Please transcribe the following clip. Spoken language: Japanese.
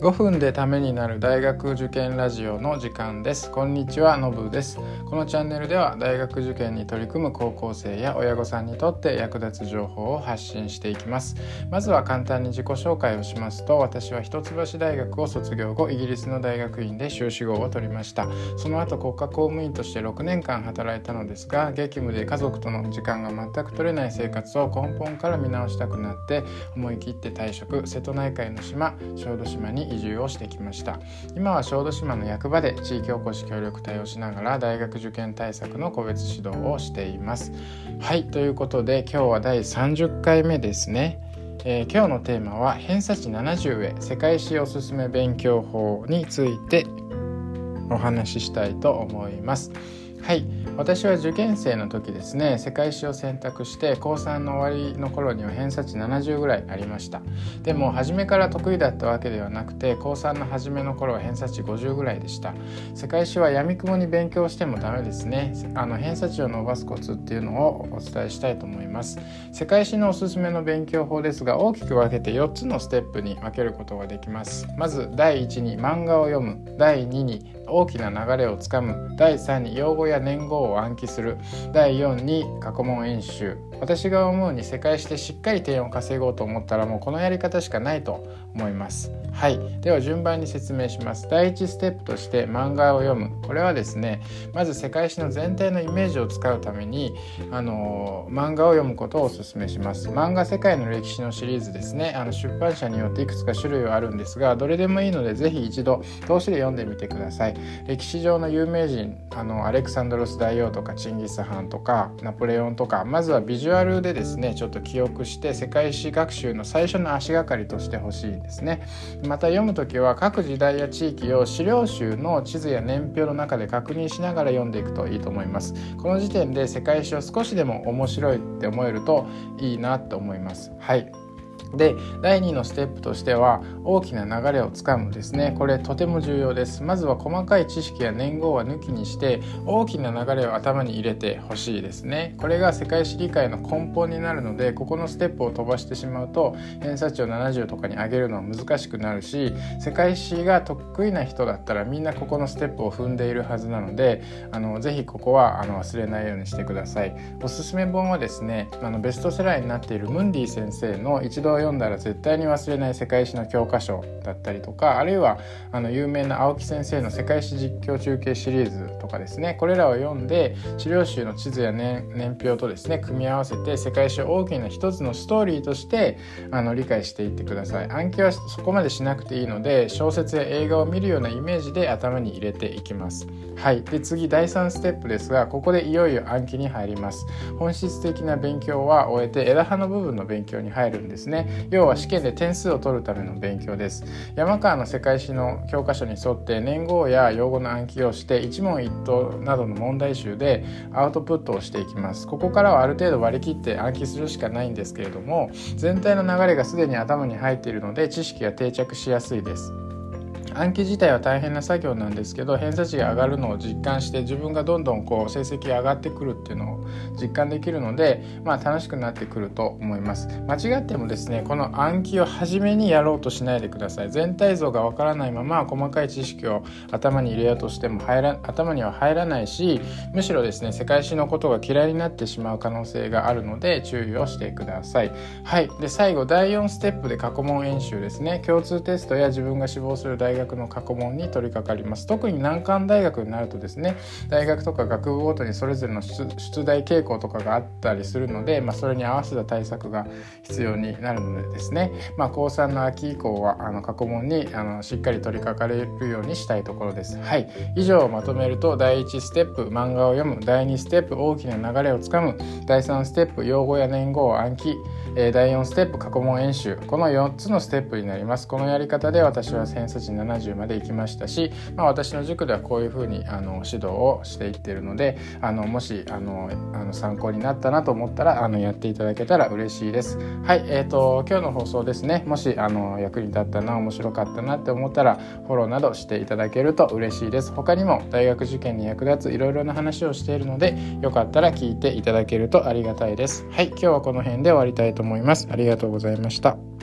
5分でためになる大学受験ラジオの時間です。こんにちはのぶです。このチャンネルでは大学受験に取り組む高校生や親御さんにとって役立つ情報を発信していきます。まずは簡単に自己紹介をしますと私は一橋大学を卒業後イギリスの大学院で修士号を取りました。その後国家公務員として6年間働いたのですが激務で家族との時間が全く取れない生活を根本から見直したくなって思い切って退職瀬戸内海の島小豆島に移住をしてきました。今は小豆島の役場で地域おこし協力隊をしながら大学受験対策の個別指導をしています。はいということで今日は第30回目ですね。えー、今日のテーマは偏差値70へ世界史おすすめ勉強法についてお話ししたいと思います。はい。私は受験生の時ですね世界史を選択して高3の終わりの頃には偏差値70ぐらいありました。でも初めから得意だったわけではなくて高3の初めの頃は偏差値50ぐらいでした。世界史は闇雲に勉強してもダメですね。あの偏差値を伸ばすコツっていうのをお伝えしたいと思います。世界史のおすすめの勉強法ですが大きく分けて4つのステップに分けることができます。まず第1に漫画を読む。第2に大きな流れをつかむ。第3に用語や年号を暗記する。第4に過去問演習。私が思うに世界史でしっかり点を稼ごうと思ったらもうこのやり方しかないと思います。はい。では順番に説明します。第1ステップとして漫画を読む。これはですねまず世界史の全体のイメージを使うためにあの漫画を読むことをお勧めします。漫画世界の歴史のシリーズですね。あの出版社によっていくつか種類はあるんですがどれでもいいのでぜひ一度通しで読んでみてください。歴史上の有名人あのアレクサンドロス大王とかチンギス・ハンとかナポレオンとかまずはビジュアルでですねちょっと記憶して世界史学習の最初の足がかりとしてほしいですね。また読む時は各時代や地域を資料集の地図や年表の中で確認しながら読んでいくといいと思います。この時点で世界史を少しでも面白いって思えるといいなと思います。はい。で第2のステップとしては大きな流れをつかむですね。これとても重要です。まずは細かい知識や年号は抜きにして大きな流れを頭に入れてほしいですね。これが世界史理解の根本になるのでここのステップを飛ばしてしまうと偏差値を70とかに上げるのは難しくなるし世界史が得意な人だったらみんなここのステップを踏んでいるはずなのであのぜひここはあの忘れないようにしてください。おすすめ本はですねあのベストセラーになっているムンディ先生の一度読んだら絶対に忘れない世界史の教科書だったりとかあるいはあの有名な青木先生の世界史実況中継シリーズとかですね。これらを読んで資料集の地図や年年表とですね組み合わせて世界史を大きな一つのストーリーとしてあの理解していってください。暗記はそこまでしなくていいので小説や映画を見るようなイメージで頭に入れていきます。はい。で次第3ステップですがここでいよいよ暗記に入ります。本質的な勉強は終えて枝葉の部分の勉強に入るんですね。ね。要は試験で点数を取るための勉強です。山川の世界史の教科書に沿って年号や用語の暗記をして一問一答などの問題集でアウトプットをしていきます。ここからはある程度割り切って暗記するしかないんですけれども全体の流れがすでに頭に入っているので知識が定着しやすいです。暗記自体は大変な作業なんですけど偏差値が上がるのを実感して自分がどんどんこう成績上がってくるっていうのを実感できるので、まあ、楽しくなってくると思います。間違ってもですねこの暗記を初めにやろうとしないでください。全体像がわからないまま細かい知識を頭に入れようとしても入ら頭には入らないしむしろですね世界史のことが嫌いになってしまう可能性があるので注意をしてください。はい。で最後第4ステップで過去問演習ですね。共通テストや自分が志望する大学の過去問に取り掛かります。特に難関大学になるとですね大学とか学部ごとにそれぞれの出題傾向とかがあったりするので、まあ、それに合わせた対策が必要になるのでですね、まあ、高3の秋以降はあの過去問にあのしっかり取り掛かれるようにしたいところです。はい。以上をまとめると第1ステップ漫画を読む。第2ステップ大きな流れをつかむ。第3ステップ用語や年号を暗記。え第4ステップ過去問演習。この4つのステップになります。このやり方で私は偏差値70まで行きましたし、まあ、私の塾ではこういうふうにあの指導をしていってるのであのもしあのあの参考になったなと思ったらあのやっていただけたら嬉しいですはいえーと、今日の放送ですねもしあの役に立ったな面白かったなって思ったらフォローなどしていただけると嬉しいです他にも大学受験に役立ついろいろな話をしているのでよかったら聞いていただけるとありがたいですはい今日はこの辺で終わりたいと思います。ありがとうございました。